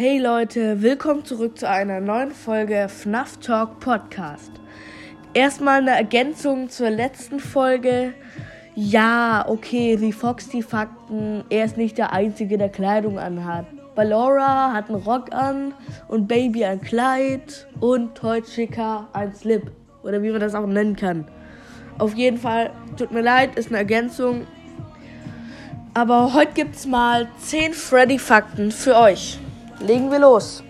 Hey Leute, willkommen zurück zu einer neuen Folge FNAF Talk Podcast. Erstmal eine Ergänzung zur letzten Folge. Ja, okay, die Foxy Fakten, er ist nicht der Einzige, der Kleidung anhat. Ballora hat einen Rock an und Baby ein Kleid und Toy Chica ein Slip. Oder wie man das auch nennen kann. Auf jeden Fall, tut mir leid, ist eine Ergänzung. Aber heute gibt's mal 10 Freddy-Fakten für euch. Legen wir los.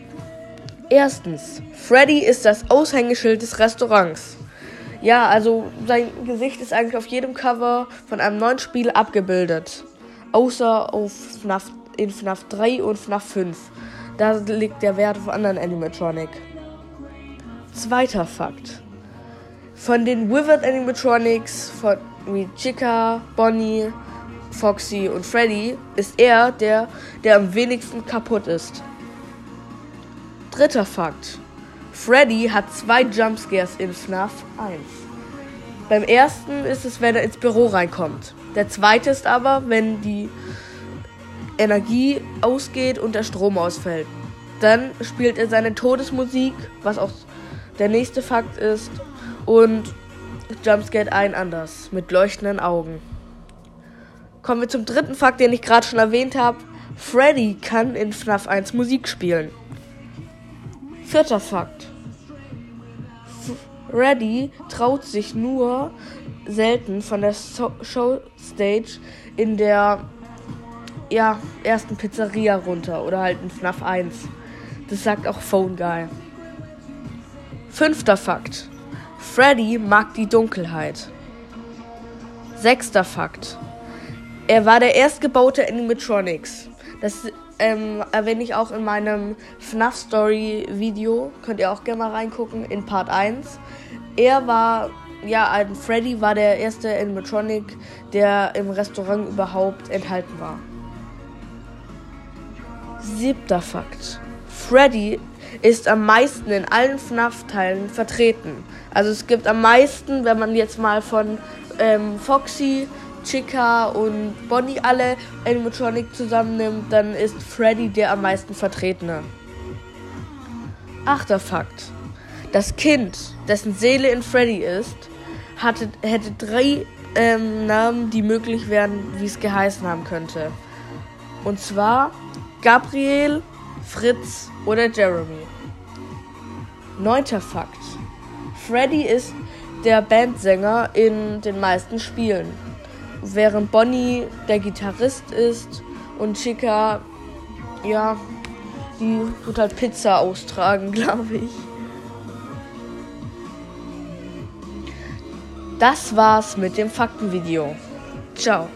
Erstens, Freddy ist das Aushängeschild des Restaurants. Ja, also sein Gesicht ist eigentlich auf jedem Cover von einem neuen Spiel abgebildet. Außer auf FNAF, in FNAF 3 und FNAF 5. Da liegt der Wert auf anderen Animatronic. Zweiter Fakt. Von den Withered Animatronics, von wie Chica, Bonnie, Foxy und Freddy, ist er der, der am wenigsten kaputt ist. Dritter Fakt. Freddy hat zwei Jumpscares in FNAF 1. Beim ersten ist es, wenn er ins Büro reinkommt. Der zweite ist aber, wenn die Energie ausgeht und der Strom ausfällt. Dann spielt er seine Todesmusik, was auch der nächste Fakt ist, und Jumpscare ein anders, mit leuchtenden Augen. Kommen wir zum dritten Fakt, den ich gerade schon erwähnt habe. Freddy kann in FNAF 1 Musik spielen. Vierter Fakt. Freddy traut sich nur selten von der so Showstage in der ja, ersten Pizzeria runter oder halt in FNAF 1. Das sagt auch Phone Guy. Fünfter Fakt. Freddy mag die Dunkelheit. Sechster Fakt. Er war der erstgebaute Animatronics. Das ähm, erwähne ich auch in meinem FNAF Story Video. Könnt ihr auch gerne mal reingucken in Part 1. Er war, ja, ein Freddy war der erste Animatronic, der im Restaurant überhaupt enthalten war. Siebter Fakt. Freddy ist am meisten in allen FNAF-Teilen vertreten. Also es gibt am meisten, wenn man jetzt mal von ähm, Foxy Chica und Bonnie alle Animatronic zusammennimmt, dann ist Freddy der am meisten vertretene. Achter Fakt. Das Kind, dessen Seele in Freddy ist, hatte, hätte drei ähm, Namen, die möglich wären, wie es geheißen haben könnte. Und zwar Gabriel, Fritz oder Jeremy. Neunter Fakt. Freddy ist der Bandsänger in den meisten Spielen während Bonnie der Gitarrist ist und Chica, ja, die tut halt Pizza austragen, glaube ich. Das war's mit dem Faktenvideo. Ciao.